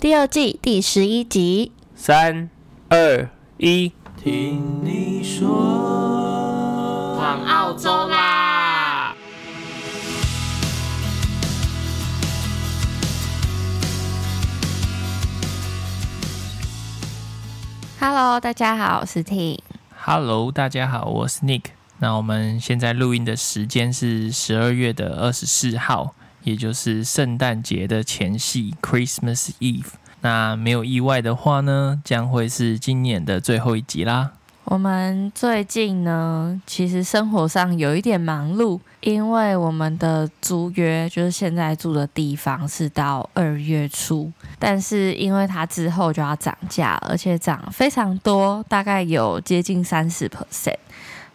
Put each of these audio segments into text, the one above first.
第二季第十一集。三、二、一，听你说，往澳洲啦！Hello，大家好，我是 Ting。Hello，大家好，我是 Nick。那我们现在录音的时间是十二月的二十四号。也就是圣诞节的前夕，Christmas Eve。那没有意外的话呢，将会是今年的最后一集啦。我们最近呢，其实生活上有一点忙碌，因为我们的租约就是现在住的地方是到二月初，但是因为它之后就要涨价，而且涨非常多，大概有接近三十 percent。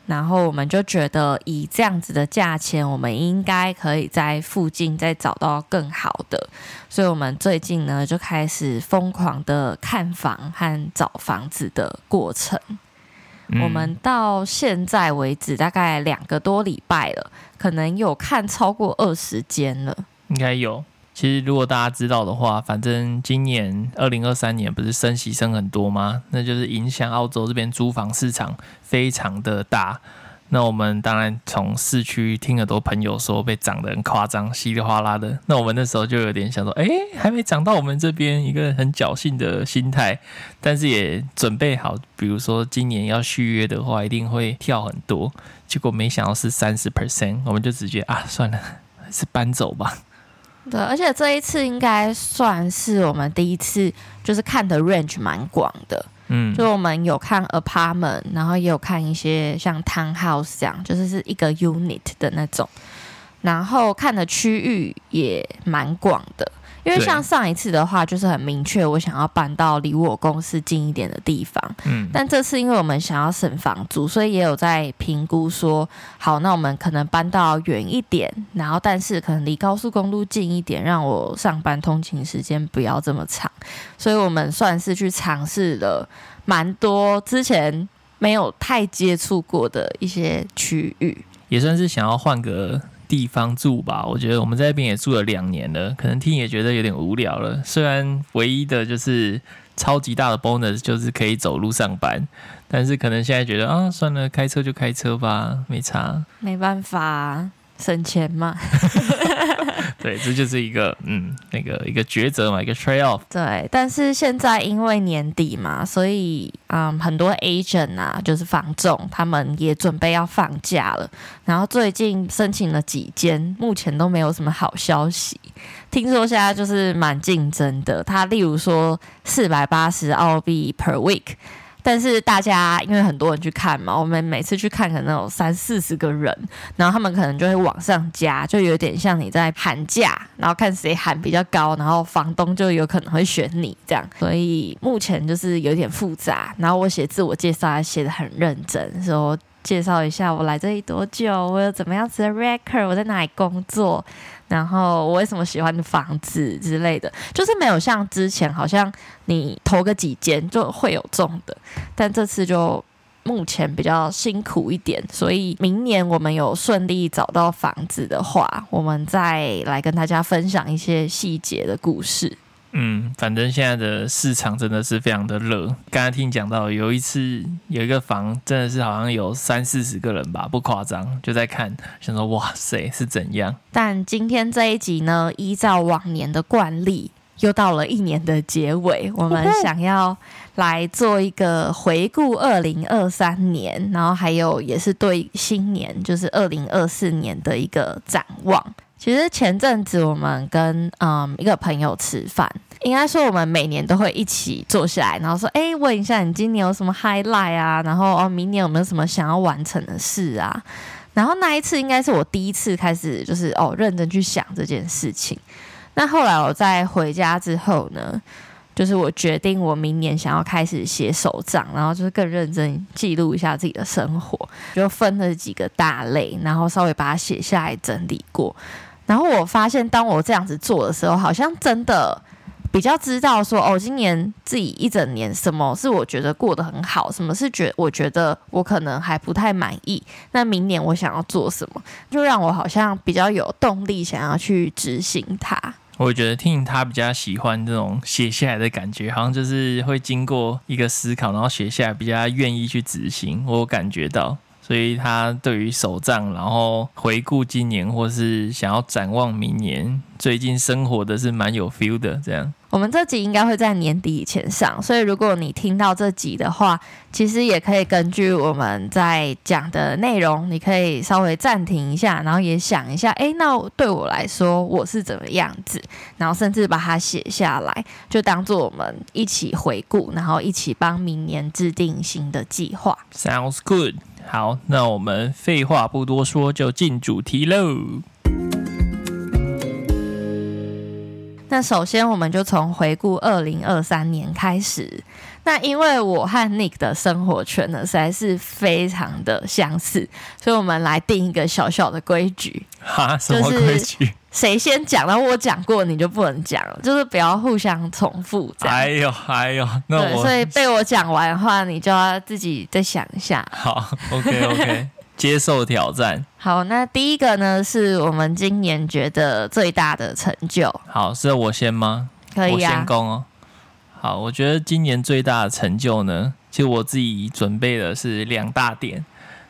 然后我们就觉得，以这样子的价钱，我们应该可以在附近再找到更好的。所以，我们最近呢就开始疯狂的看房和找房子的过程。嗯。我们到现在为止，大概两个多礼拜了，可能有看超过二十间了，应该有。其实，如果大家知道的话，反正今年二零二三年不是升息升很多吗？那就是影响澳洲这边租房市场非常的大。那我们当然从市区听很多朋友说被涨得很夸张，稀里哗啦的。那我们那时候就有点想说，哎，还没涨到我们这边，一个很侥幸的心态。但是也准备好，比如说今年要续约的话，一定会跳很多。结果没想到是三十 percent，我们就直接啊，算了，还是搬走吧。对，而且这一次应该算是我们第一次，就是看的 range 蛮广的。嗯，就我们有看 apartment，然后也有看一些像 townhouse 这样，就是是一个 unit 的那种，然后看的区域也蛮广的。因为像上一次的话，就是很明确，我想要搬到离我公司近一点的地方。嗯，但这次因为我们想要省房租，所以也有在评估说，好，那我们可能搬到远一点，然后但是可能离高速公路近一点，让我上班通勤时间不要这么长。所以我们算是去尝试了蛮多之前没有太接触过的一些区域，也算是想要换个。地方住吧，我觉得我们在那边也住了两年了，可能听也觉得有点无聊了。虽然唯一的就是超级大的 bonus 就是可以走路上班，但是可能现在觉得啊，算了，开车就开车吧，没差。没办法，省钱嘛。对，这就是一个嗯，那个一个抉择嘛，一个 trade off。对，但是现在因为年底嘛，所以嗯，很多 agent 啊，就是房仲，他们也准备要放假了。然后最近申请了几间，目前都没有什么好消息。听说现在就是蛮竞争的，他例如说四百八十澳币 per week。但是大家因为很多人去看嘛，我们每次去看可能有三四十个人，然后他们可能就会往上加，就有点像你在喊价，然后看谁喊比较高，然后房东就有可能会选你这样。所以目前就是有点复杂。然后我写自我介绍还写得很认真，说介绍一下我来这里多久，我有怎么样子的 record，我在哪里工作。然后我为什么喜欢房子之类的，就是没有像之前好像你投个几间就会有中的，但这次就目前比较辛苦一点，所以明年我们有顺利找到房子的话，我们再来跟大家分享一些细节的故事。嗯，反正现在的市场真的是非常的热。刚才听讲到有一次有一个房真的是好像有三四十个人吧，不夸张，就在看，想说哇塞是怎样。但今天这一集呢，依照往年的惯例，又到了一年的结尾，我们 想要来做一个回顾二零二三年，然后还有也是对新年，就是二零二四年的一个展望。其实前阵子我们跟嗯一个朋友吃饭，应该说我们每年都会一起坐下来，然后说，哎，问一下你今年有什么 highlight 啊？然后哦，明年有没有什么想要完成的事啊？然后那一次应该是我第一次开始就是哦认真去想这件事情。那后来我在回家之后呢，就是我决定我明年想要开始写手账，然后就是更认真记录一下自己的生活，就分了几个大类，然后稍微把它写下来整理过。然后我发现，当我这样子做的时候，好像真的比较知道说，哦，今年自己一整年什么是我觉得过得很好，什么是觉我觉得我可能还不太满意。那明年我想要做什么，就让我好像比较有动力想要去执行它。我觉得听他比较喜欢这种写下来的感觉，好像就是会经过一个思考，然后写下来比较愿意去执行。我感觉到。所以他对于手账，然后回顾今年，或是想要展望明年，最近生活的是蛮有 feel 的。这样，我们这集应该会在年底以前上，所以如果你听到这集的话，其实也可以根据我们在讲的内容，你可以稍微暂停一下，然后也想一下，哎，那对我来说我是怎么样子，然后甚至把它写下来，就当做我们一起回顾，然后一起帮明年制定新的计划。Sounds good. 好，那我们废话不多说，就进主题喽。那首先，我们就从回顾二零二三年开始。那因为我和 Nick 的生活圈呢，实在是非常的相似，所以我们来定一个小小的规矩。哈，什么规矩？谁先讲？然后我讲过，你就不能讲了，就是不要互相重复。哎呦，哎呦，那我所以被我讲完的话，你就要自己再想一下。好，OK，OK，、okay, okay. 接受挑战。好，那第一个呢，是我们今年觉得最大的成就。好，是我先吗？可以啊，我先攻哦。好，我觉得今年最大的成就呢，其实我自己准备的是两大点。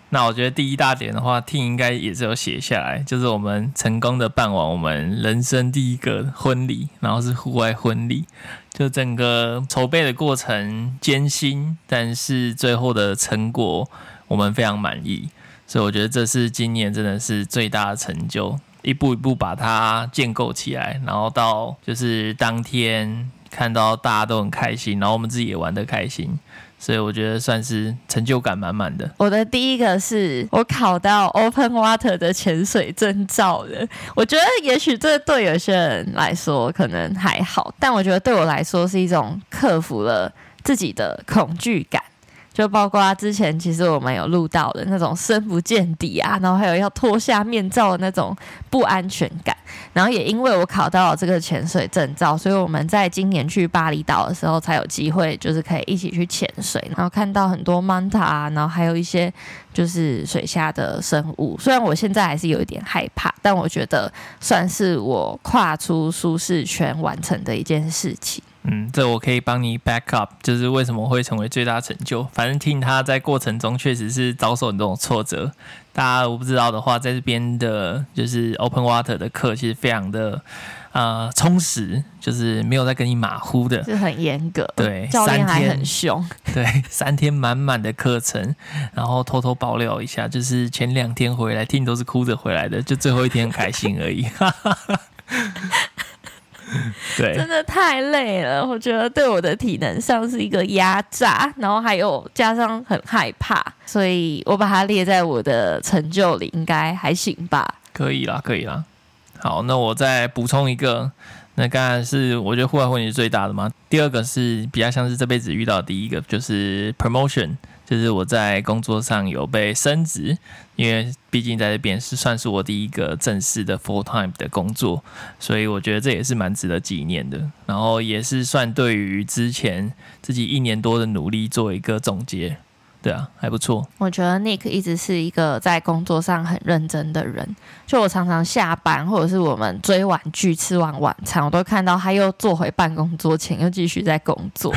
那我觉得第一大点的话，Tim 应该也是有写下来，就是我们成功的办完我们人生第一个婚礼，然后是户外婚礼，就整个筹备的过程艰辛，但是最后的成果我们非常满意，所以我觉得这是今年真的是最大的成就，一步一步把它建构起来，然后到就是当天看到大家都很开心，然后我们自己也玩得开心。所以我觉得算是成就感满满的。我的第一个是我考到 Open Water 的潜水证照了。我觉得也许这对有些人来说可能还好，但我觉得对我来说是一种克服了自己的恐惧感。就包括之前其实我们有录到的那种深不见底啊，然后还有要脱下面罩的那种不安全感。然后也因为我考到了这个潜水证照，所以我们在今年去巴厘岛的时候才有机会，就是可以一起去潜水，然后看到很多 manta 啊，然后还有一些就是水下的生物。虽然我现在还是有一点害怕，但我觉得算是我跨出舒适圈完成的一件事情。嗯，这我可以帮你 back up，就是为什么会成为最大成就。反正听他在过程中确实是遭受很多种挫折。大家我不知道的话，在这边的就是 Open Water 的课其实非常的呃充实，就是没有在跟你马虎的，是很严格。对，教练还很凶。对，三天满满的课程，然后偷偷爆料一下，就是前两天回来听都是哭着回来的，就最后一天很开心而已。对，真的太累了，我觉得对我的体能上是一个压榨，然后还有加上很害怕，所以我把它列在我的成就里，应该还行吧？可以啦，可以啦。好，那我再补充一个，那当然是我觉得户外婚礼是最大的嘛，第二个是比较像是这辈子遇到的第一个，就是 promotion。就是我在工作上有被升职，因为毕竟在这边是算是我第一个正式的 full time 的工作，所以我觉得这也是蛮值得纪念的。然后也是算对于之前自己一年多的努力做一个总结。对啊，还不错。我觉得 Nick 一直是一个在工作上很认真的人。就我常常下班，或者是我们追完剧、吃完晚餐，我都看到他又坐回办公桌前，又继续在工作。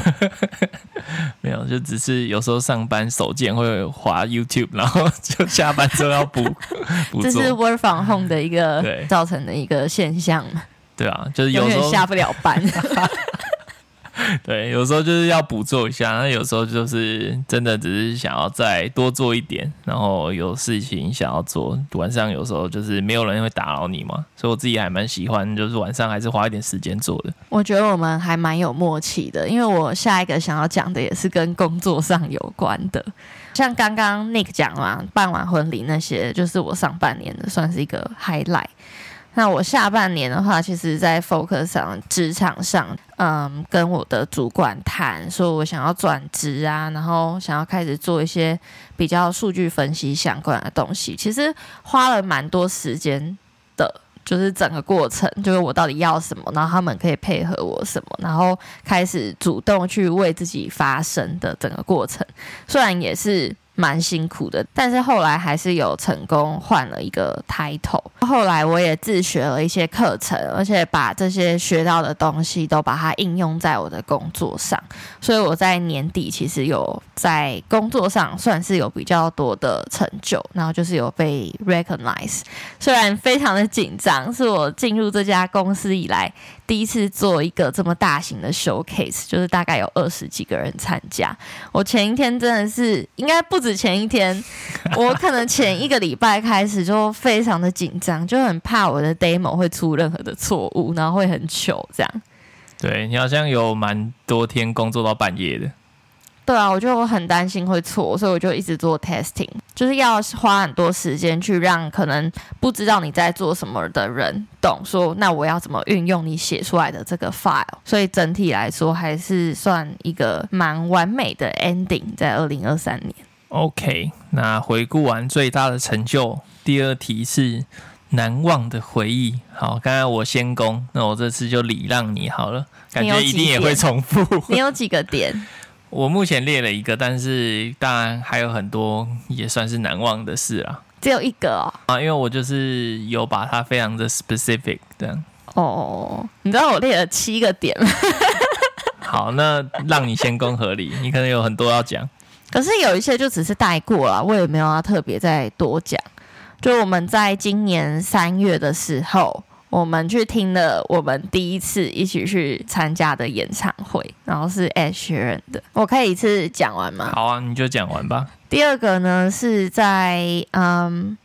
没有，就只是有时候上班手贱会滑 YouTube，然后就下班之后要补。这是 Work from Home 的一个造成的一个现象嘛？对啊，就是有时候下不了班。对，有时候就是要补做一下，那有时候就是真的只是想要再多做一点，然后有事情想要做。晚上有时候就是没有人会打扰你嘛，所以我自己还蛮喜欢，就是晚上还是花一点时间做的。我觉得我们还蛮有默契的，因为我下一个想要讲的也是跟工作上有关的，像刚刚 Nick 讲嘛，办完婚礼那些，就是我上半年的算是一个 highlight。那我下半年的话，其实在 focus 上职场上，嗯，跟我的主管谈，说我想要转职啊，然后想要开始做一些比较数据分析相关的东西。其实花了蛮多时间的，就是整个过程，就是我到底要什么，然后他们可以配合我什么，然后开始主动去为自己发声的整个过程。虽然也是蛮辛苦的，但是后来还是有成功换了一个 title。后来我也自学了一些课程，而且把这些学到的东西都把它应用在我的工作上。所以我在年底其实有在工作上算是有比较多的成就，然后就是有被 recognize。虽然非常的紧张，是我进入这家公司以来第一次做一个这么大型的 showcase，就是大概有二十几个人参加。我前一天真的是应该不止。前一天，我可能前一个礼拜开始就非常的紧张，就很怕我的 demo 会出任何的错误，然后会很糗这样。对，你好像有蛮多天工作到半夜的。对啊，我就很担心会错，所以我就一直做 testing，就是要花很多时间去让可能不知道你在做什么的人懂，说那我要怎么运用你写出来的这个 file。所以整体来说，还是算一个蛮完美的 ending，在二零二三年。OK，那回顾完最大的成就，第二题是难忘的回忆。好，刚才我先攻，那我这次就礼让你好了，感觉一定也会重复。你有几个点？我目前列了一个，但是当然还有很多也算是难忘的事啊。只有一个哦？啊，因为我就是有把它非常的 specific 这样。哦，你知道我列了七个点吗？好，那让你先攻合理，你可能有很多要讲。可是有一些就只是带过了，我也没有要特别再多讲。就我们在今年三月的时候，我们去听了我们第一次一起去参加的演唱会，然后是 Ed Sheeran 的。我可以一次讲完吗？好啊，你就讲完吧。第二个呢，是在嗯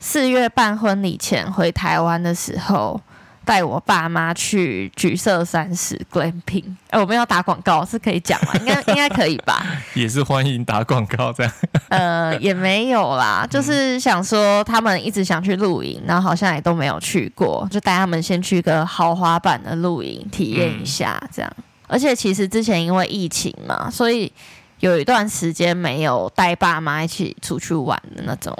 四月办婚礼前回台湾的时候。带我爸妈去橘色三十 glamping，哎，我们要打广告是可以讲吗？应该 应该可以吧？也是欢迎打广告这样。呃，也没有啦，就是想说他们一直想去露营，然后好像也都没有去过，就带他们先去个豪华版的露营体验一下这样。嗯。而且其实之前因为疫情嘛，所以有一段时间没有带爸妈一起出去玩的那种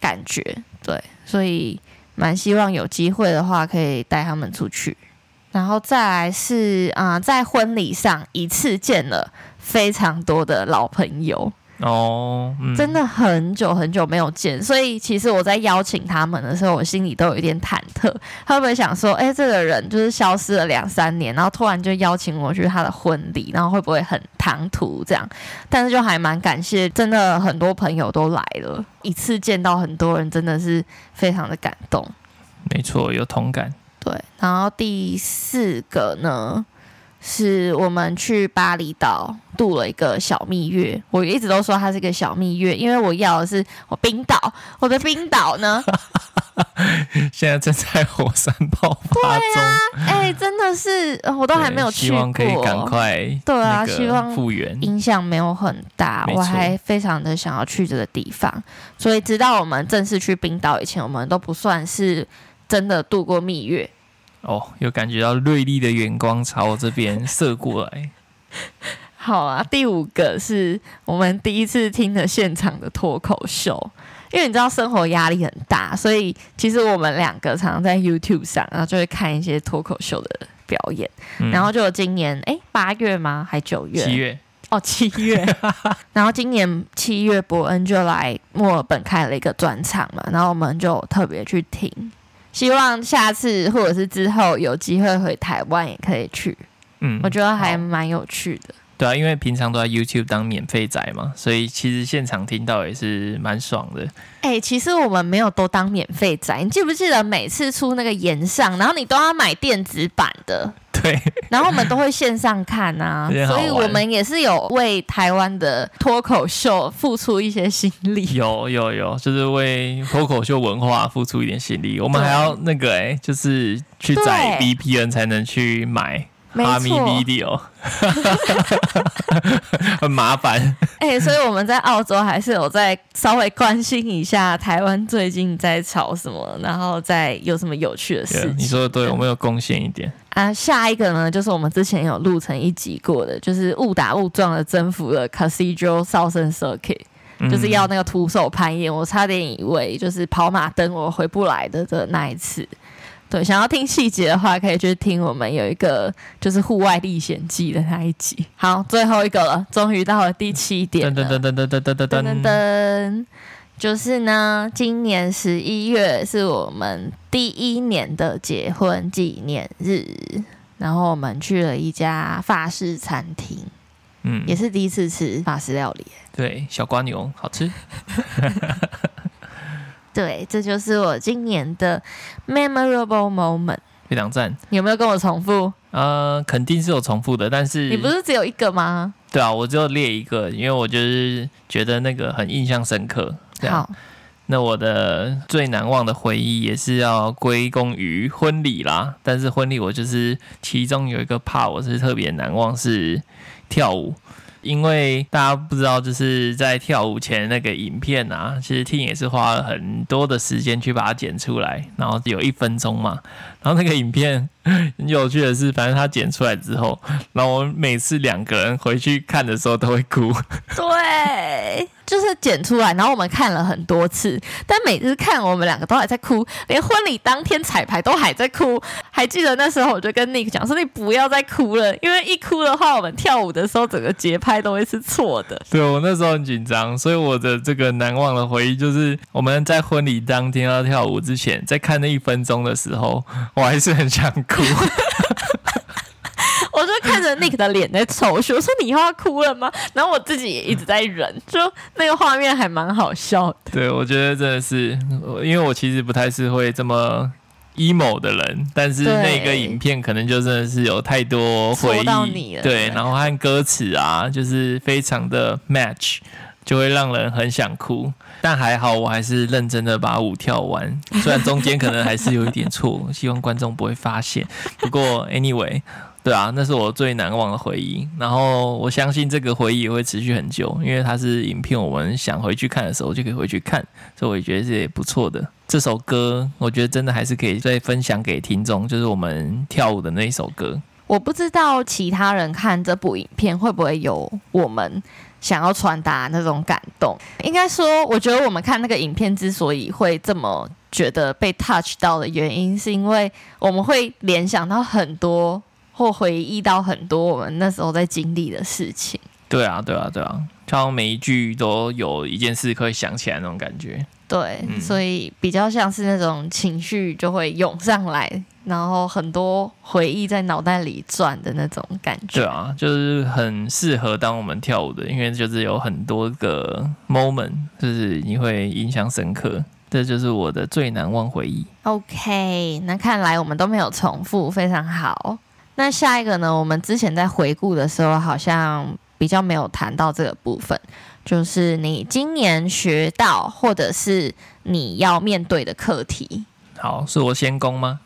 感觉，对，所以。蛮希望有机会的话，可以带他们出去，然后再来是啊、在婚礼上一次见了非常多的老朋友。哦、嗯，真的很久很久没有见，所以其实我在邀请他们的时候，我心里都有一点忐忑，他会不会想说，哎，这个人就是消失了两三年，然后突然就邀请我去他的婚礼，然后会不会很唐突这样？但是就还蛮感谢，真的很多朋友都来了。一次见到很多人，真的是非常的感动。没错，有同感。对，然后第四个呢，是我们去巴厘岛度了一个小蜜月。我一直都说它是个小蜜月，因为我要的是我冰岛，我的冰岛呢，现在正在火山爆发中。哎、欸，真的是我都还没有去过，希望可以赶快对啊，希望复原，影响没有很大。我还非常的想要去这个地方，所以直到我们正式去冰岛以前，我们都不算是真的度过蜜月。哦，有感觉到锐利的眼光朝我这边 射过来。好啊，第五个是我们第一次听的现场的脱口秀，因为你知道生活压力很大，所以其实我们两个常常在 YouTube 上，然后就会看一些脱口秀的表演。嗯、然后就有今年哎八月吗？还九月？七月哦，七月。然后今年七月，伯恩就来墨尔本开了一个专场嘛，然后我们就特别去听。希望下次或者是之后有机会回台湾也可以去，嗯，我觉得还蛮有趣的。对啊，因为平常都在 YouTube 当免费仔嘛，所以其实现场听到也是蛮爽的。哎、欸，其实我们没有都当免费仔，你记不记得每次出那个炎上，然后你都要买电子版的？对，然后我们都会线上看啊，所以我们也是有为台湾的脱口秀付出一些心力。有有有，就是为脱口秀文化付出一点心力。我们还要那个哎、欸，就是去载 VPN 才能去买。哈密 video，很麻烦。哎、欸，所以我们在澳洲还是有在稍微关心一下台湾最近在吵什么，然后再有什么有趣的事情。你说的对，我们有贡献一点啊。下一个呢，就是我们之前有录成一集过的，就是误打误撞的征服了 Cathedral Southern Circuit，就是要那个徒手攀岩，我差点以为就是跑马灯我回不来的的那一次。对，想要听细节的话，可以去听我们有一个就是户外历险记的那一集。好，最后一个了，终于到了第七点了。噔噔噔噔噔噔噔噔噔噔，就是呢，今年十一月是我们第一年的结婚纪念日，然后我们去了一家法式餐厅，嗯，也是第一次吃法式料理。对，小瓜牛好吃。对，这就是我今年的 memorable moment，非常赞。你有没有跟我重复？呃，肯定是有重复的，但是你不是只有一个吗？对啊，我只有列一个，因为我就是觉得那个很印象深刻。好，那我的最难忘的回忆也是要归功于婚礼啦。但是婚礼我就是其中有一个 part 我是特别难忘，是跳舞。因为大家不知道，就是在跳舞前那个影片啊，其实听也是花了很多的时间去把它剪出来，然后有一分钟嘛，然后那个影片 很有趣的是，反正他剪出来之后，然后我每次两个人回去看的时候都会哭。对。就是剪出来，然后我们看了很多次，但每次看我们两个都还在哭，连婚礼当天彩排都还在哭。还记得那时候，我就跟 Nick 讲说：“你不要再哭了，因为一哭的话，我们跳舞的时候整个节拍都会是错的。”对，我那时候很紧张，所以我的这个难忘的回忆就是我们在婚礼当天要跳舞之前，在看那一分钟的时候，我还是很想哭。我就看着 Nick 的脸在抽搐，我说你以后要哭了吗？然后我自己也一直在忍，就那个画面还蛮好笑的。对，我觉得真的是，因为我其实不太是会这么 emo 的人，但是那个影片可能就真的是有太多回忆到你了。对，然后和歌词啊，就是非常的 match，就会让人很想哭。但还好，我还是认真的把舞跳完，虽然中间可能还是有一点错，希望观众不会发现。不过 anyway。对啊，那是我最难忘的回忆。然后我相信这个回忆也会持续很久，因为它是影片，我们想回去看的时候就可以回去看，所以我也觉得是也不错的。这首歌我觉得真的还是可以再分享给听众，就是我们跳舞的那一首歌。我不知道其他人看这部影片会不会有我们想要传达那种感动。应该说，我觉得我们看那个影片之所以会这么觉得被 touch 到的原因，是因为我们会联想到很多。或回忆到很多我们那时候在经历的事情。对啊，对啊，对啊，就像每一句都有一件事可以想起来那种感觉。对，嗯、所以比较像是那种情绪就会涌上来，然后很多回忆在脑袋里转的那种感觉。对啊，就是很适合当我们跳舞的，因为就是有很多个 moment，就是你会印象深刻。这就是我的最难忘回忆。OK，那看来我们都没有重复，非常好。那下一个呢？我们之前在回顾的时候，好像比较没有谈到这个部分，就是你今年学到或者是你要面对的课题。好，是我先攻吗？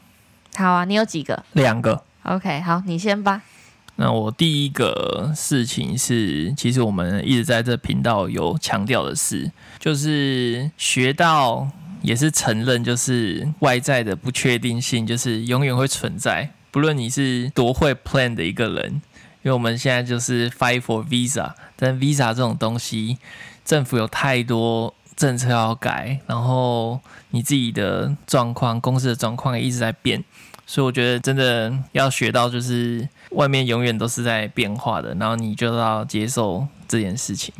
好啊，你有几个？两个。OK，好，你先吧。那我第一个事情是，其实我们一直在这频道有强调的是，就是学到也是承认，就是外在的不确定性，就是永远会存在。不论你是多会 plan 的一个人，因为我们现在就是 fight for visa，但 visa 这种东西，政府有太多政策要改，然后你自己的状况、公司的状况也一直在变，所以我觉得真的要学到，就是外面永远都是在变化的，然后你就要接受这件事情。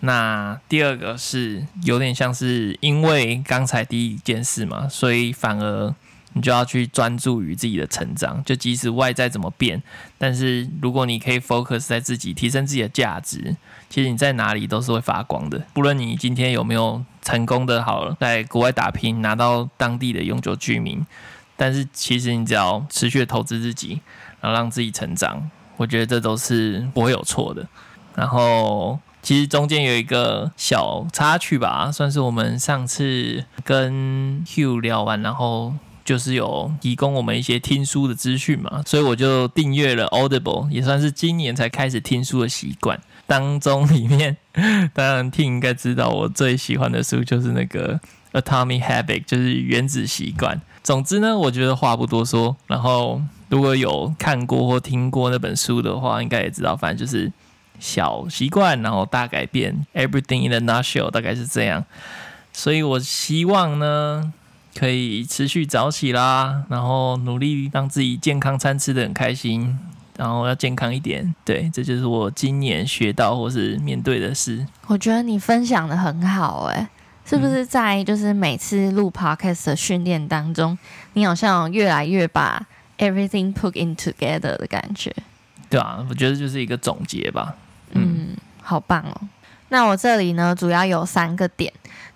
那第二个是有点像是因为刚才第一件事嘛，所以反而。你就要去专注于自己的成长，就即使外在怎么变，但是如果你可以 focus 在自己，提升自己的价值，其实你在哪里都是会发光的。不论你今天有没有成功的好了，在国外打拼拿到当地的永久居民，但是其实你只要持续的投资自己，然后让自己成长，我觉得这都是不会有错的。然后其实中间有一个小插曲吧，算是我们上次跟 Hugh 聊完，然后。就是有提供我们一些听书的资讯嘛，所以我就订阅了 Audible，也算是今年才开始听书的习惯。当中里面，当然听应该知道我最喜欢的书就是那个 Atomic Habit，就是原子习惯。总之呢，我觉得话不多说。然后如果有看过或听过那本书的话，应该也知道，反正就是小习惯，然后大改变，Everything in a nutshell，大概是这样。所以我希望呢。可以持续早起啦，然后努力让自己健康餐吃得很开心，然后要健康一点。对，这就是我今年学到或是面对的事。我觉得你分享的很好，欸，诶，是不是在就是每次录 podcast 的训练当中，你好像越来越把 everything put in together 的感觉？对啊，我觉得就是一个总结吧。嗯，嗯，好棒哦。那我这里呢，主要有三个点。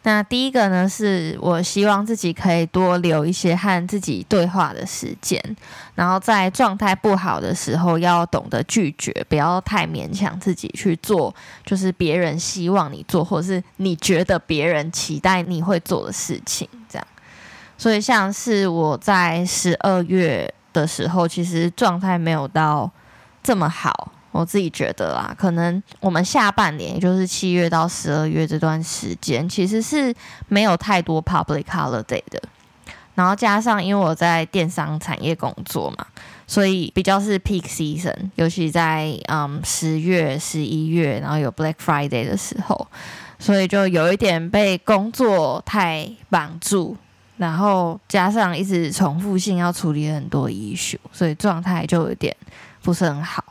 那第一个呢，是我希望自己可以多留一些和自己对话的时间，然后在状态不好的时候，要懂得拒绝，不要太勉强自己去做，就是别人希望你做，或是你觉得别人期待你会做的事情，这样。所以像是我在十二月的时候，其实状态没有到这么好。我自己觉得啦，可能我们下半年，也就是七月到十二月这段时间，其实是没有太多 public holiday 的。然后加上因为我在电商产业工作嘛，所以比较是 peak season，尤其在嗯十月、十一月，然后有 Black Friday 的时候，所以就有一点被工作太绑住，然后加上一直重复性要处理很多 issue，所以状态就有点不是很好。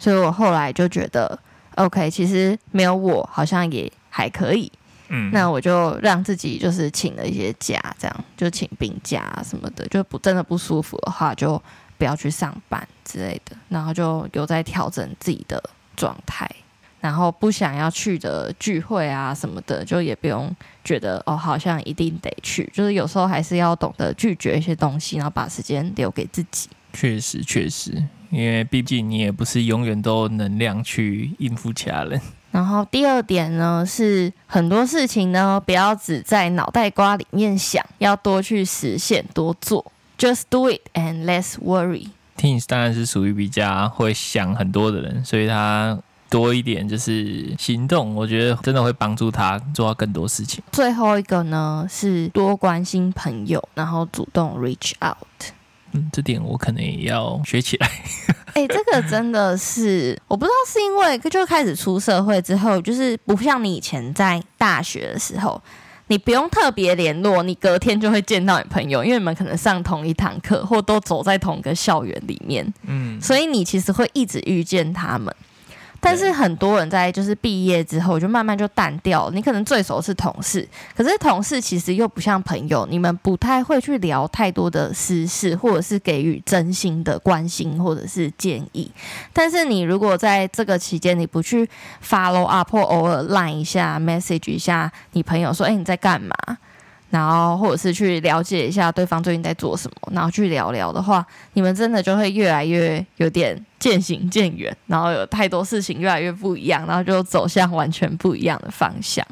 所以我后来就觉得，OK，其实没有我好像也还可以，嗯，那我就让自己就是请了一些假，这样就请病假什么的，就不真的不舒服的话就不要去上班之类的，然后就有在调整自己的状态，然后不想要去的聚会啊什么的，就也不用觉得哦好像一定得去，就是有时候还是要懂得拒绝一些东西，然后把时间留给自己。确实，确实。因为毕竟你也不是永远都有能量去应付其他人。然后第二点呢，是很多事情呢，不要只在脑袋瓜里面想，要多去实现，多做。Just do it and less worry。Tim 当然是属于比较会想很多的人，所以他多一点就是行动，我觉得真的会帮助他做到更多事情。最后一个呢，是多关心朋友，然后主动 reach out。嗯，这点我可能也要学起来。哎、欸，这个真的是，我不知道是因为就开始出社会之后，就是不像你以前在大学的时候，你不用特别联络，你隔天就会见到你朋友，因为你们可能上同一堂课，或都走在同一个校园里面。嗯，所以你其实会一直遇见他们。但是很多人在就是毕业之后就慢慢就淡掉。你可能最熟是同事，可是同事其实又不像朋友，你们不太会去聊太多的私事，或者是给予真心的关心或者是建议。但是你如果在这个期间你不去 follow up 或偶尔 line 一下 message 一下你朋友说，哎，你在干嘛？然后，或者是去了解一下对方最近在做什么，然后去聊聊的话，你们真的就会越来越有点渐行渐远，然后有太多事情越来越不一样，然后就走向完全不一样的方向。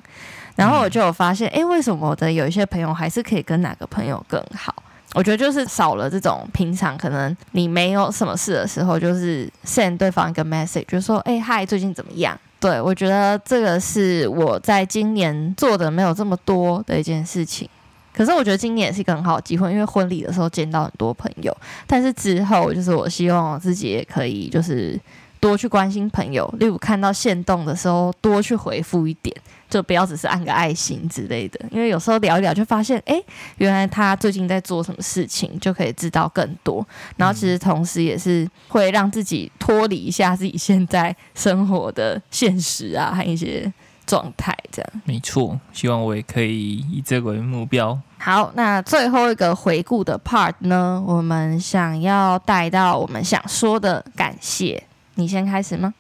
然后我就有发现，哎，为什么我的有一些朋友还是可以跟哪个朋友更好？我觉得就是少了这种平常可能你没有什么事的时候，就是 send 对方一个 message，就说，哎，嗨，最近怎么样？对，我觉得这个是我在今年做的没有这么多的一件事情，可是我觉得今年也是一个很好的机会，因为婚礼的时候见到很多朋友，但是之后就是我希望我自己也可以就是多去关心朋友，例如看到线动的时候多去回复一点。就不要只是按个爱心之类的，因为有时候聊一聊就发现，哎，原来他最近在做什么事情，就可以知道更多。然后其实同时也是会让自己脱离一下自己现在生活的现实啊，和一些状态这样。没错，希望我也可以以这个为目标。好，那最后一个回顾的 part 呢，我们想要带到我们想说的感谢，你先开始吗？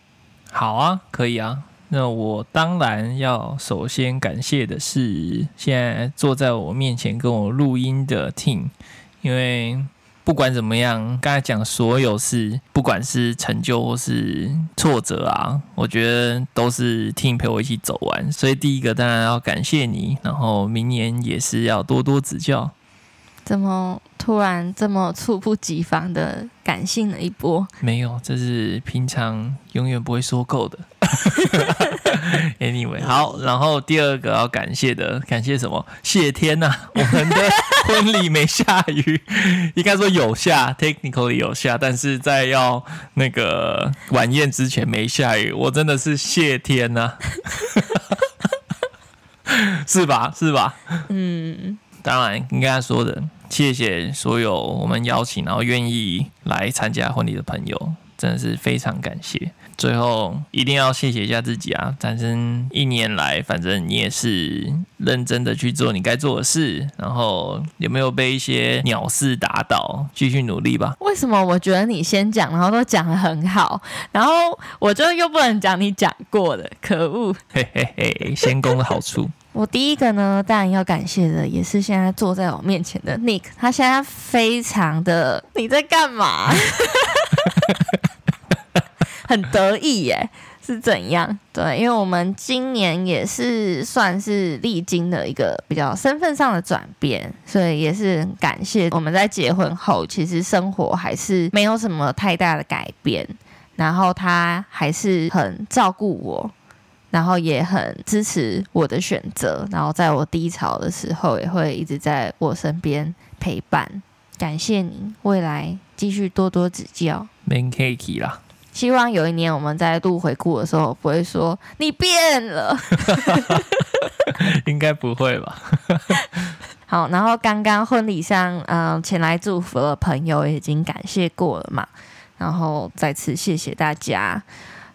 好啊，可以啊。那我当然要首先感谢的是现在坐在我面前跟我录音的 Team，因为不管怎么样，刚才讲所有事，不管是成就或是挫折啊，我觉得都是 Team 陪我一起走完，所以第一个当然要感谢你，然后明年也是要多多指教。怎么突然这么猝不及防的感性了一波？没有，这是平常永远不会说够的。Anyway，好，然后第二个要感谢的，感谢什么？谢天呐、啊，我们的婚礼没下雨，应该说有下，technically 有下，但是在要那个晚宴之前没下雨，我真的是谢天呐、啊，是吧？是吧？嗯。当然应该说的，谢谢所有我们邀请然后愿意来参加婚礼的朋友，真的是非常感谢。最后一定要谢谢一下自己啊！反正一年来，反正你也是认真的去做你该做的事，然后有没有被一些鸟事打倒？继续努力吧。为什么我觉得你先讲，然后都讲的很好，然后我就又不能讲你讲过的？可恶！嘿嘿嘿，先攻的好处。我第一个呢，当然要感谢的也是现在坐在我面前的 Nick，他现在非常的，你在干嘛？很得意耶，是怎样？对，因为我们今年也是算是历经了一个比较身份上的转变，所以也是很感谢我们在结婚后，其实生活还是没有什么太大的改变，然后他还是很照顾我，然后也很支持我的选择，然后在我低潮的时候也会一直在我身边陪伴。感谢你，未来继续多多指教。免客气啦。希望有一年我们在录回顾的时候，不会说你变了，应该不会吧？好，然后刚刚婚礼上，嗯、呃，前来祝福的朋友已经感谢过了嘛，然后再次谢谢大家。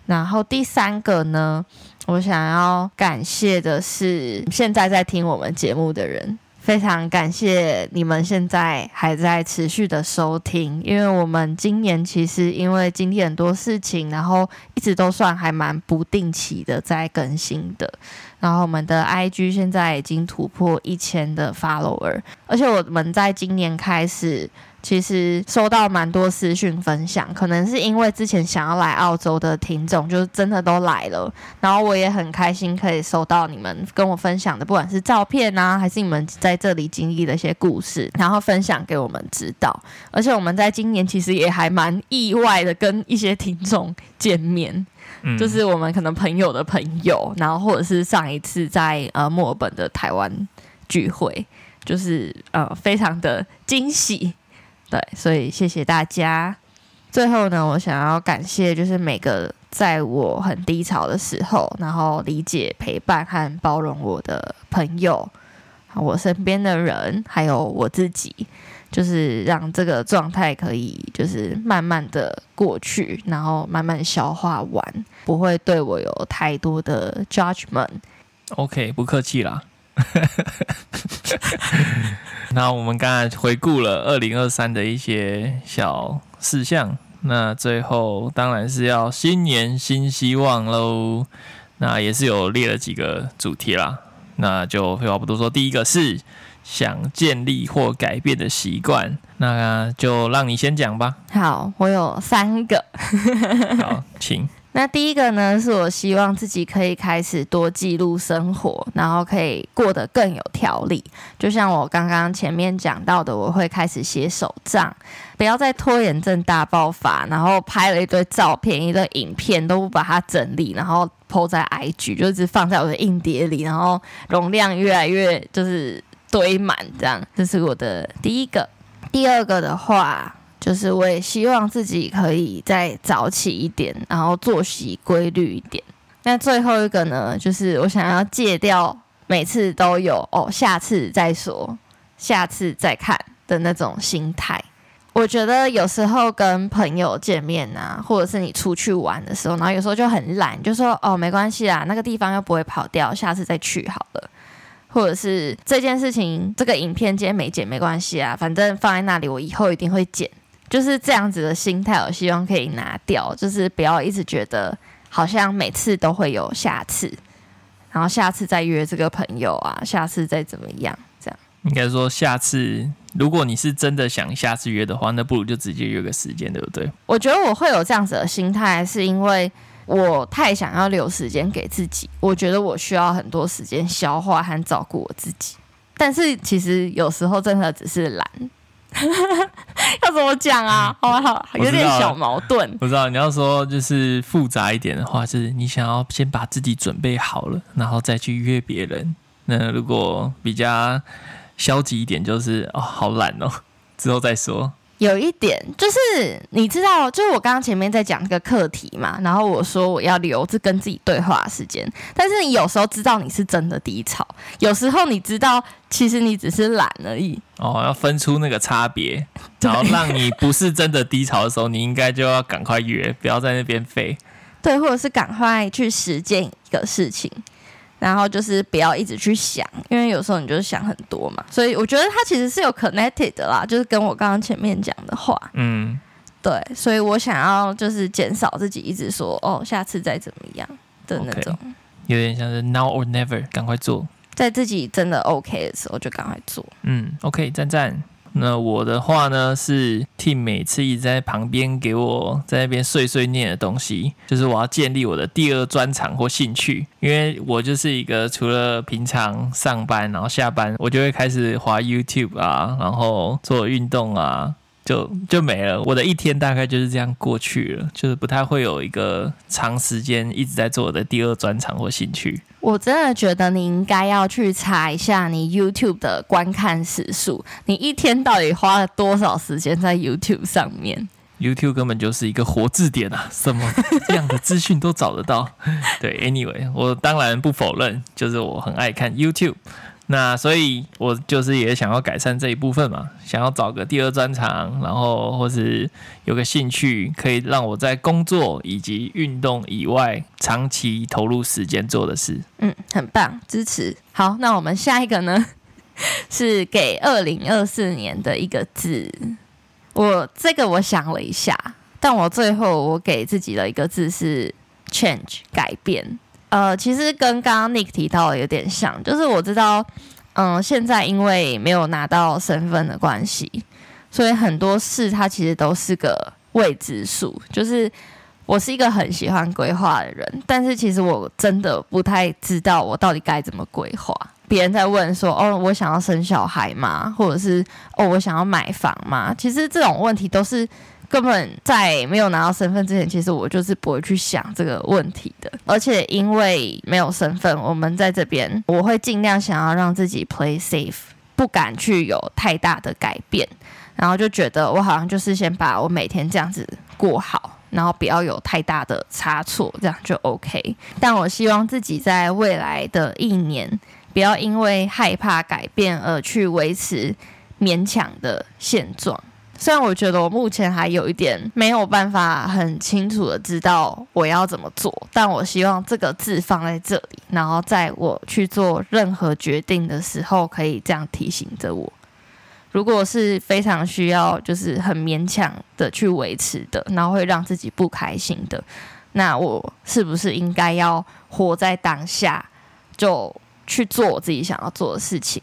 然后第三个呢，我想要感谢的是现在在听我们节目的人。非常感谢你们现在还在持续的收听，因为我们今年其实因为经历很多事情，然后一直都算还蛮不定期的在更新的。然后我们的 IG 现在已经突破一千的 follower，而且我们在今年开始。其实收到蛮多私讯分享，可能是因为之前想要来澳洲的听众，就是真的都来了。然后我也很开心可以收到你们跟我分享的，不管是照片啊，还是你们在这里经历的一些故事，然后分享给我们知道。而且我们在今年其实也还蛮意外的，跟一些听众 见面，嗯，就是我们可能朋友的朋友，然后或者是上一次在呃墨尔本的台湾聚会，就是呃非常的惊喜。对，所以谢谢大家。最后呢，我想要感谢，就是每个在我很低潮的时候，然后理解、陪伴和包容我的朋友，我身边的人，还有我自己，就是让这个状态可以就是慢慢的过去，然后慢慢消化完，不会对我有太多的 judgment。OK，不客气啦。那我们刚才回顾了二零二三的一些小事项，那最后当然是要新年新希望喽。那也是有列了几个主题啦，那就废话不多说，第一个是想建立或改变的习惯，那就让你先讲吧。好，我有三个。好，请。那第一个呢，是我希望自己可以开始多记录生活，然后可以过得更有条理。就像我刚刚前面讲到的，我会开始写手账，不要再拖延症大爆发，然后拍了一堆照片、一堆影片都不把它整理，然后 po 在 IG，就一直放在我的硬碟里，然后容量越来越就是堆满这样。这是我的第一个。第二个的话。就是我也希望自己可以再早起一点，然后作息规律一点。那最后一个呢，就是我想要戒掉每次都有哦，下次再说，下次再看的那种心态。我觉得有时候跟朋友见面啊，或者是你出去玩的时候，然后有时候就很懒，就说哦，没关系啊，那个地方又不会跑掉，下次再去好了。或者是这件事情，这个影片今天没剪没关系啊，反正放在那里，我以后一定会剪。就是这样子的心态，我希望可以拿掉，就是不要一直觉得好像每次都会有下次，然后下次再约这个朋友啊，下次再怎么样，这样。应该说，下次如果你是真的想下次约的话，那不如就直接约个时间，对不对？我觉得我会有这样子的心态，是因为我太想要留时间给自己，我觉得我需要很多时间消化和照顾我自己，但是其实有时候真的只是懒。要怎么讲啊？好好，有点小矛盾。我知道你要说就是复杂一点的话，就是你想要先把自己准备好了，然后再去约别人。那如果比较消极一点，就是哦，好懒哦，之后再说。有一点就是，你知道，就是我刚刚前面在讲这个课题嘛，然后我说我要留着跟自己对话的时间，但是你有时候知道你是真的低潮，有时候你知道其实你只是懒而已。哦，要分出那个差别，然后让你不是真的低潮的时候，你应该就要赶快约，不要在那边废。对，或者是赶快去实践一个事情。然后就是不要一直去想，因为有时候你就是想很多嘛，所以我觉得它其实是有 connected 的啦，就是跟我刚刚前面讲的话，嗯，对，所以我想要就是减少自己一直说哦，下次再怎么样的那种，okay, 有点像是 now or never，赶快做，在自己真的 OK 的时候就赶快做，嗯，OK，赞赞。那我的话呢，是 Tim 每次一直在旁边给我在那边碎碎念的东西，就是我要建立我的第二专长或兴趣，因为我就是一个除了平常上班，然后下班我就会开始滑 YouTube 啊，然后做运动啊。就就没了，我的一天大概就是这样过去了，就是不太会有一个长时间一直在做我的第二专长或兴趣。我真的觉得你应该要去查一下你 YouTube 的观看时数，你一天到底花了多少时间在 YouTube 上面？YouTube 根本就是一个活字典啊，什么这样的资讯都找得到。对，Anyway，我当然不否认，就是我很爱看 YouTube。那所以，我就是也想要改善这一部分嘛，想要找个第二专长，然后或是有个兴趣，可以让我在工作以及运动以外长期投入时间做的事。嗯，很棒，支持。好，那我们下一个呢，是给二零二四年的一个字。我这个我想了一下，但我最后我给自己的一个字是 change，改变。呃，其实跟刚刚 Nick 提到的有点像，就是我知道，嗯、现在因为没有拿到身份的关系，所以很多事它其实都是个未知数。就是我是一个很喜欢规划的人，但是其实我真的不太知道我到底该怎么规划。别人在问说：“哦，我想要生小孩吗？或者是哦，我想要买房吗？”其实这种问题都是。根本在没有拿到身份之前，其实我就是不会去想这个问题的。而且因为没有身份，我们在这边，我会尽量想要让自己 play safe，不敢去有太大的改变。然后就觉得我好像就是先把我每天这样子过好，然后不要有太大的差错，这样就 OK。但我希望自己在未来的一年，不要因为害怕改变而去维持勉强的现状。虽然我觉得我目前还有一点没有办法很清楚的知道我要怎么做，但我希望这个字放在这里，然后在我去做任何决定的时候，可以这样提醒着我。如果是非常需要，就是很勉强的去维持的，然后会让自己不开心的，那我是不是应该要活在当下，就去做我自己想要做的事情？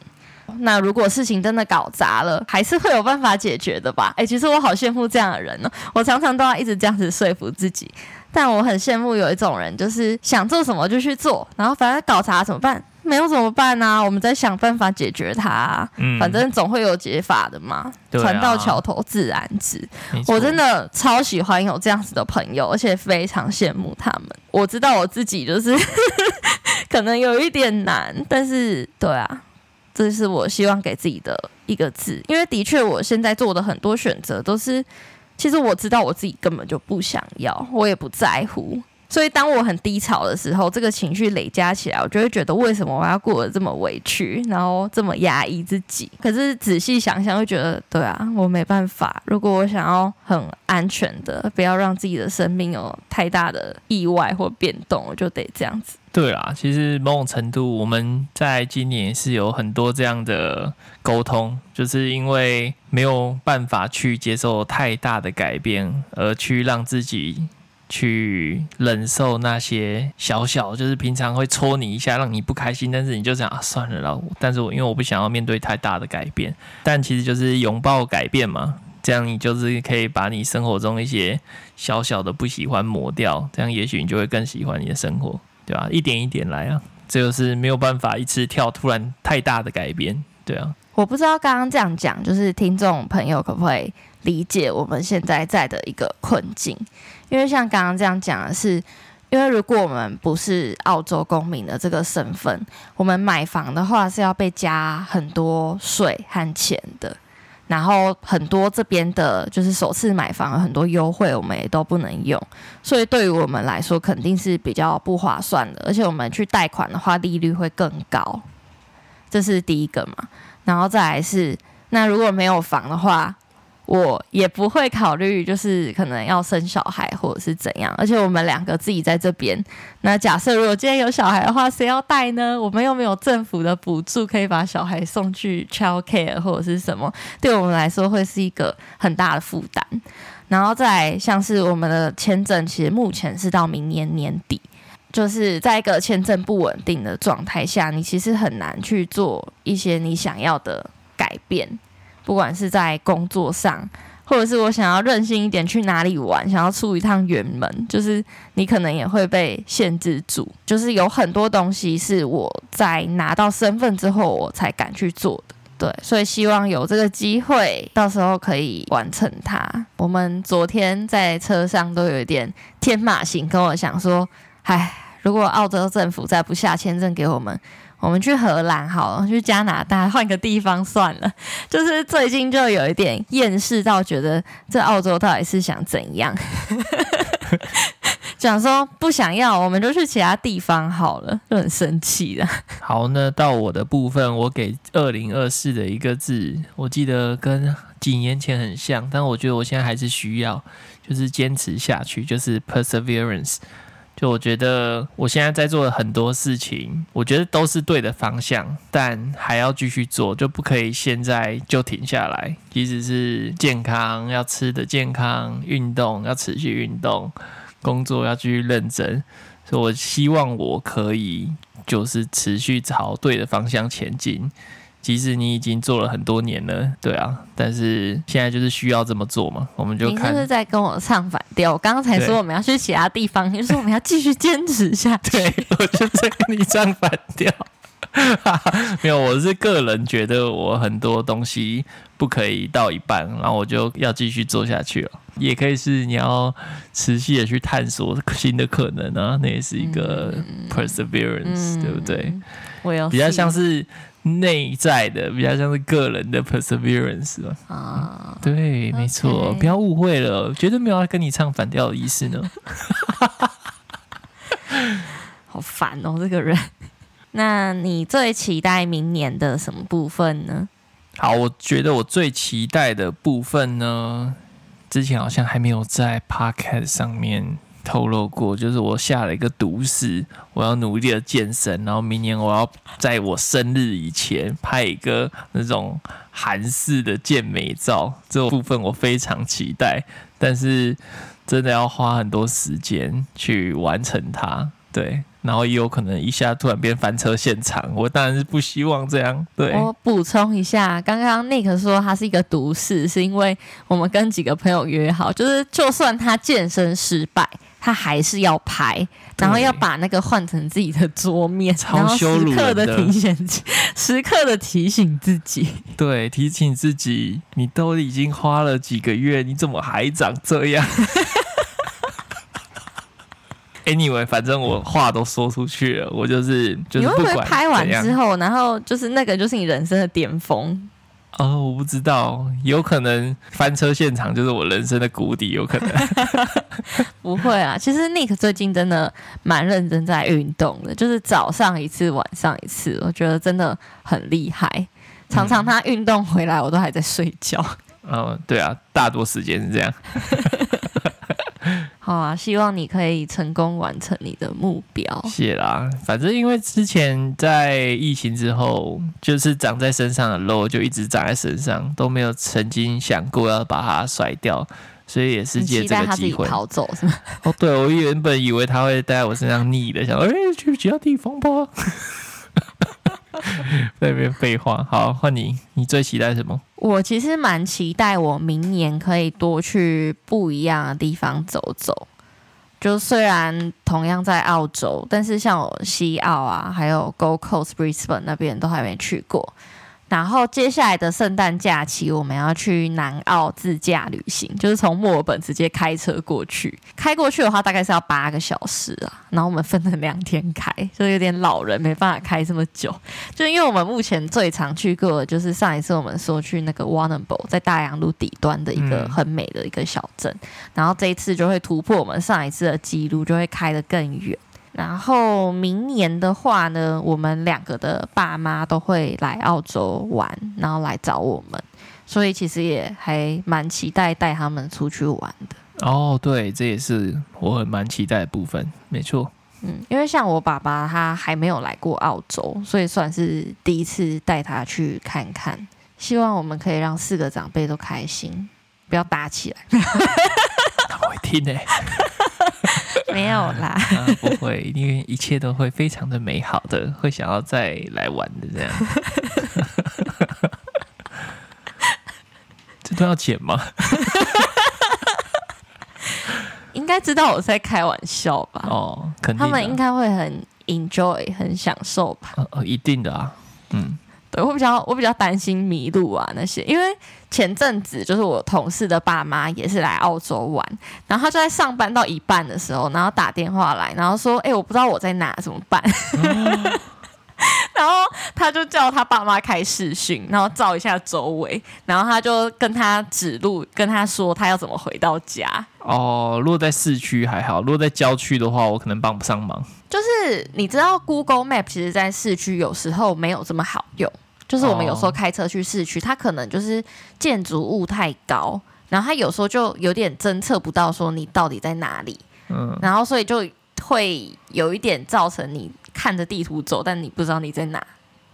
那如果事情真的搞砸了，还是会有办法解决的吧？诶，其实我好羡慕这样的人哦。我常常都要一直这样子说服自己，但我很羡慕有一种人，就是想做什么就去做，然后反正搞砸怎么办？没有怎么办呢、啊？我们在想办法解决它、啊，嗯，反正总会有解法的嘛。船到桥头自然直。我真的超喜欢有这样子的朋友，而且非常羡慕他们。我知道我自己就是 可能有一点难，但是对啊。这是我希望给自己的一个字，因为的确我现在做的很多选择都是，其实我知道我自己根本就不想要，我也不在乎。所以当我很低潮的时候，这个情绪累加起来，我就会觉得为什么我要过得这么委屈，然后这么压抑自己？可是仔细想想，会觉得对啊，我没办法。如果我想要很安全的，不要让自己的生命有太大的意外或变动，我就得这样子。对啦，其实某种程度，我们在今年是有很多这样的沟通，就是因为没有办法去接受太大的改变，而去让自己。去忍受那些小小，就是平常会戳你一下，让你不开心，但是你就想啊，算了啦。但是我因为我不想要面对太大的改变，但其实就是拥抱改变嘛。这样你就是可以把你生活中一些小小的不喜欢抹掉，这样也许你就会更喜欢你的生活，对吧？一点一点来啊，这就是没有办法一次跳突然太大的改变，对啊。我不知道刚刚这样讲，就是听众朋友可不可以理解我们现在在的一个困境？因为像刚刚这样讲的是，因为如果我们不是澳洲公民的这个身份，我们买房的话是要被加很多税和钱的。然后很多这边的就是首次买房很多优惠，我们也都不能用，所以对于我们来说肯定是比较不划算的。而且我们去贷款的话，利率会更高，这是第一个嘛。然后再来是，那如果没有房的话。我也不会考虑，就是可能要生小孩或者是怎样，而且我们两个自己在这边。那假设如果今天有小孩的话，谁要带呢？我们又没有政府的补助可以把小孩送去 child care 或者是什么，对我们来说会是一个很大的负担。然后再像是我们的签证，其实目前是到明年年底，就是在一个签证不稳定的状态下，你其实很难去做一些你想要的改变。不管是在工作上，或者是我想要任性一点去哪里玩，想要出一趟远门，就是你可能也会被限制住。就是有很多东西是我在拿到身份之后我才敢去做的，对，所以希望有这个机会，到时候可以完成它。我们昨天在车上都有一点天马行空，跟我想说，唉，如果澳洲政府再不下签证给我们。我们去荷兰好了，去加拿大 换个地方算了。就是最近就有一点厌世到觉得这澳洲到底是想怎样？讲说不想要，我们就去其他地方好了，就很生气的。好，那到我的部分，我给二零二四的一个字，我记得跟几年前很像，但我觉得我现在还是需要，就是坚持下去，就是 perseverance。就我觉得我现在在做的很多事情，我觉得都是对的方向，但还要继续做，就不可以现在就停下来。即使是健康，要吃的健康，运动要持续运动，工作要继续认真。所以我希望我可以就是持续朝对的方向前进。即使你已经做了很多年了，对啊，但是现在就是需要这么做嘛，我们就看。你是不是在跟我唱反调？我刚刚才说我们要去其他地方，你说我们要继续坚持下去。对，我就在跟你唱反调。没有，我是个人觉得我很多东西不可以到一半，然后我就要继续做下去了。也可以是你要持续的去探索新的可能啊，那也是一个 perseverance，、嗯、对不对？我有比较像是。内在的比较像是个人的 perseverance 啊，对，没错.不要误会了，绝对没有要跟你唱反调的意思呢。好烦哦，这个人。那你最期待明年的什么部分呢？好，我觉得我最期待的部分呢，之前好像还没有在 podcast 上面。透露过，就是我下了一个毒誓，我要努力的健身，然后明年我要在我生日以前拍一个那种韩式的健美照，这部分我非常期待，但是真的要花很多时间去完成它，对，然后也有可能一下突然变翻车现场，我当然是不希望这样。对，我补充一下，刚刚 Nick 说他是一个毒誓，是因为我们跟几个朋友约好，就是就算他健身失败。他还是要拍，然后要把那个换成自己的桌面，然后时刻的提醒，时刻的 提醒自己。对，提醒自己，你都已经花了几个月，你怎么还长这样？Anyway，反正我话都说出去了，我就是就是不管。你会不会拍完之后，然后就是那个就是你人生的巅峰？哦，我不知道，有可能翻车现场就是我人生的谷底，有可能。不会啊，其实 Nick 最近真的蛮认真在运动的，就是早上一次，晚上一次，我觉得真的很厉害。常常他运动回来，我都还在睡觉。嗯、哦，对啊，大多时间是这样。好啊，希望你可以成功完成你的目标。谢啦，反正因为之前在疫情之后，就是长在身上的肉就一直长在身上，都没有曾经想过要把它甩掉，所以也是借这个机会逃走是吗？哦，对，我原本以为他会待在我身上腻的，想说哎、欸，去其他地方吧。在那边废话，好，换你，你最期待什么？我其实蛮期待，我明年可以多去不一样的地方走走。就虽然同样在澳洲，但是像西澳啊，还有 Gold Coast、Brisbane 那边都还没去过。然后接下来的圣诞假期，我们要去南澳自驾旅行，就是从墨尔本直接开车过去。开过去的话，大概是要八个小时啊。然后我们分了两天开，就有点老人没办法开这么久。就因为我们目前最常去过的，就是上一次我们说去那个 Warrnambool，在大洋路底端的一个很美的一个小镇。然后这一次就会突破我们上一次的记录，就会开得更远。然后明年的话呢，我们两个的爸妈都会来澳洲玩，然后来找我们，所以其实也还蛮期待带他们出去玩的。哦，对，这也是我很蛮期待的部分，没错。嗯，因为像我爸爸他还没有来过澳洲，所以算是第一次带他去看看。希望我们可以让四个长辈都开心，不要打起来。他会听呢。没有啦、啊，不会，因为一切都会非常的美好的，会想要再来玩的这样。这都要剪吗？应该知道我在开玩笑吧？哦，肯定，他们应该会很 enjoy，很享受吧？哦，哦，一定的啊，嗯。对，我比较我比较担心迷路啊那些，因为前阵子就是我同事的爸妈也是来澳洲玩，然后他就在上班到一半的时候，然后打电话来，然后说：“哎，我不知道我在哪，怎么办？”、然后他就叫他爸妈开视讯，然后照一下周围，然后他就跟他指路，跟他说他要怎么回到家。哦，如果在市区还好，如果在郊区的话，我可能帮不上忙。就是你知道，Google Map 其实，在市区有时候没有这么好用。就是我们有时候开车去市区，它可能就是建筑物太高，然后它有时候就有点侦测不到说你到底在哪里。嗯，然后所以就会有一点造成你看着地图走，但你不知道你在哪。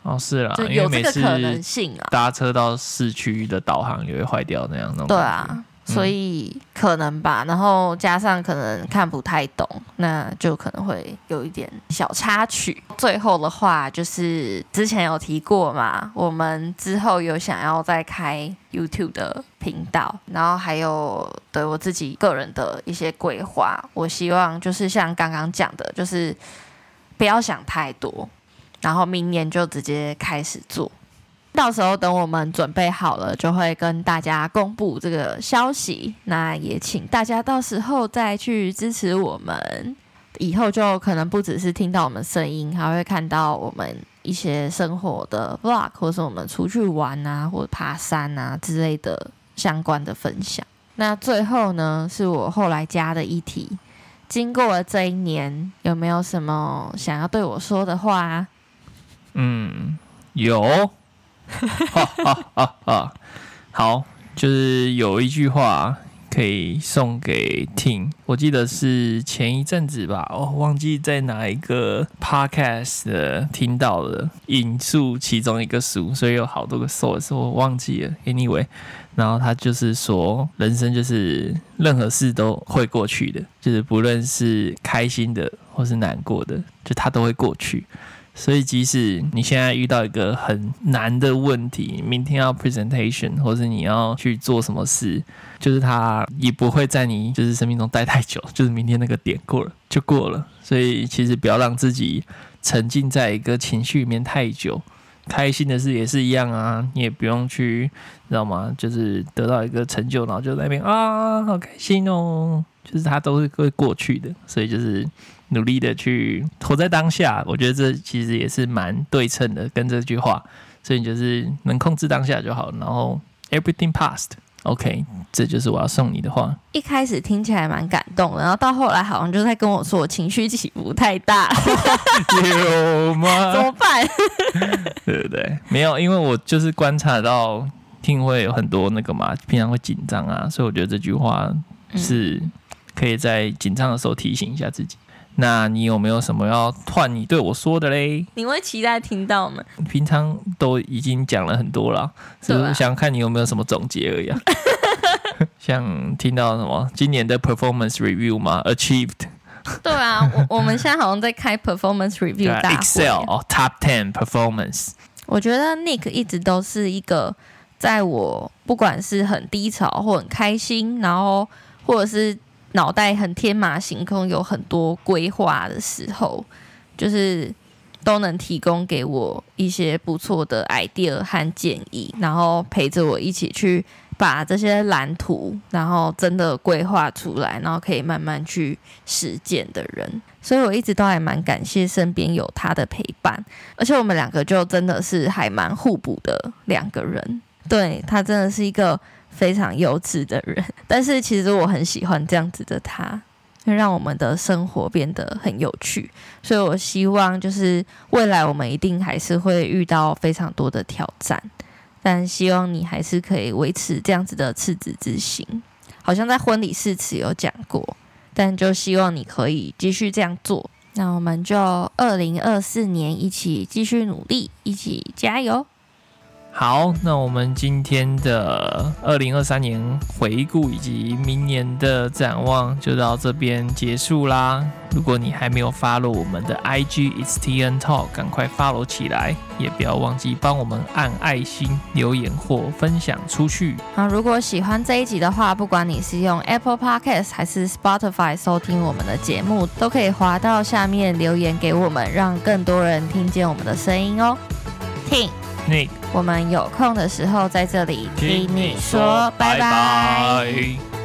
哦，是啊，就有这个可能性啊。搭车到市区的导航也会坏掉那样那种。对啊。所以可能吧，然后加上可能看不太懂，那就可能会有一点小插曲。最后的话就是之前有提过嘛，我们之后有想要再开 YouTube 的频道，然后还有对我自己个人的一些规划。我希望就是像刚刚讲的，就是不要想太多，然后明年就直接开始做。到时候等我们准备好了，就会跟大家公布这个消息。那也请大家到时候再去支持我们。以后就可能不只是听到我们声音，还会看到我们一些生活的 vlog，或是我们出去玩啊，或者爬山啊之类的相关的分享。那最后呢，是我后来加的一题：经过了这一年，有没有什么想要对我说的话？嗯，有。哈哈哈哈好，就是有一句话可以送给 Ting，我记得是前一阵子吧，我、忘记在哪一个 podcast 听到了引述其中一个书，所以有好多个 source 我忘记了。Anyway，然后他就是说，人生就是任何事都会过去的，就是不论是开心的或是难过的，就它都会过去。所以，即使你现在遇到一个很难的问题，明天要 presentation，或是你要去做什么事，就是它也不会在你就是生命中待太久，就是明天那个点过了就过了。所以，其实不要让自己沉浸在一个情绪里面太久。开心的事也是一样啊，你也不用去，知道吗？就是得到一个成就，然后就在那边啊，好开心哦。就是它都是会过去的，所以就是。努力的去活在当下，我觉得这其实也是蛮对称的，跟这句话，所以你就是能控制当下就好。然后 everything past，OK，这就是我要送你的话。一开始听起来蛮感动，然后到后来好像就在跟我说我情绪起伏太大，有吗？怎么办？对不对？没有，因为我就是观察到听会有很多那个嘛，平常会紧张啊，所以我觉得这句话是可以在紧张的时候提醒一下自己。那你有没有什么要换你对我说的嘞？你会期待听到吗？平常都已经讲了很多了，是不是想看你有没有什么总结而已啊？想听到什么今年的 performance review 吗？Achieved？对啊，我我们现在好像在开 performance review 大会。Excel 哦，Top Ten Performance。我觉得 Nick 一直都是一个在我不管是很低潮或很开心，然后或者是。脑袋很天马行空，有很多规划的时候，就是都能提供给我一些不错的 idea 和建议，然后陪着我一起去把这些蓝图，然后真的规划出来，然后可以慢慢去实践的人。所以我一直都还蛮感谢身边有他的陪伴，而且我们两个就真的是还蛮互补的两个人。对，他真的是一个非常幼稚的人，但是其实我很喜欢这样子的他。会让我们的生活变得很有趣，所以我希望就是未来我们一定还是会遇到非常多的挑战，但希望你还是可以维持这样子的赤子之心。好像在婚礼誓词有讲过，但就希望你可以继续这样做。那我们就二零二四年一起继续努力，一起加油。好，那我们今天的二零二三年回顾以及明年的展望就到这边结束啦。如果你还没有 follow 我们的 IG It's TN Talk，赶快 follow 起来，也不要忘记帮我们按爱心、留言或分享出去。好，如果喜欢这一集的话，不管你是用 Apple Podcast 还是 Spotify 收听我们的节目，都可以滑到下面留言给我们，让更多人听见我们的声音哦。听。Nick，我们有空的时候在这里听你说，拜拜。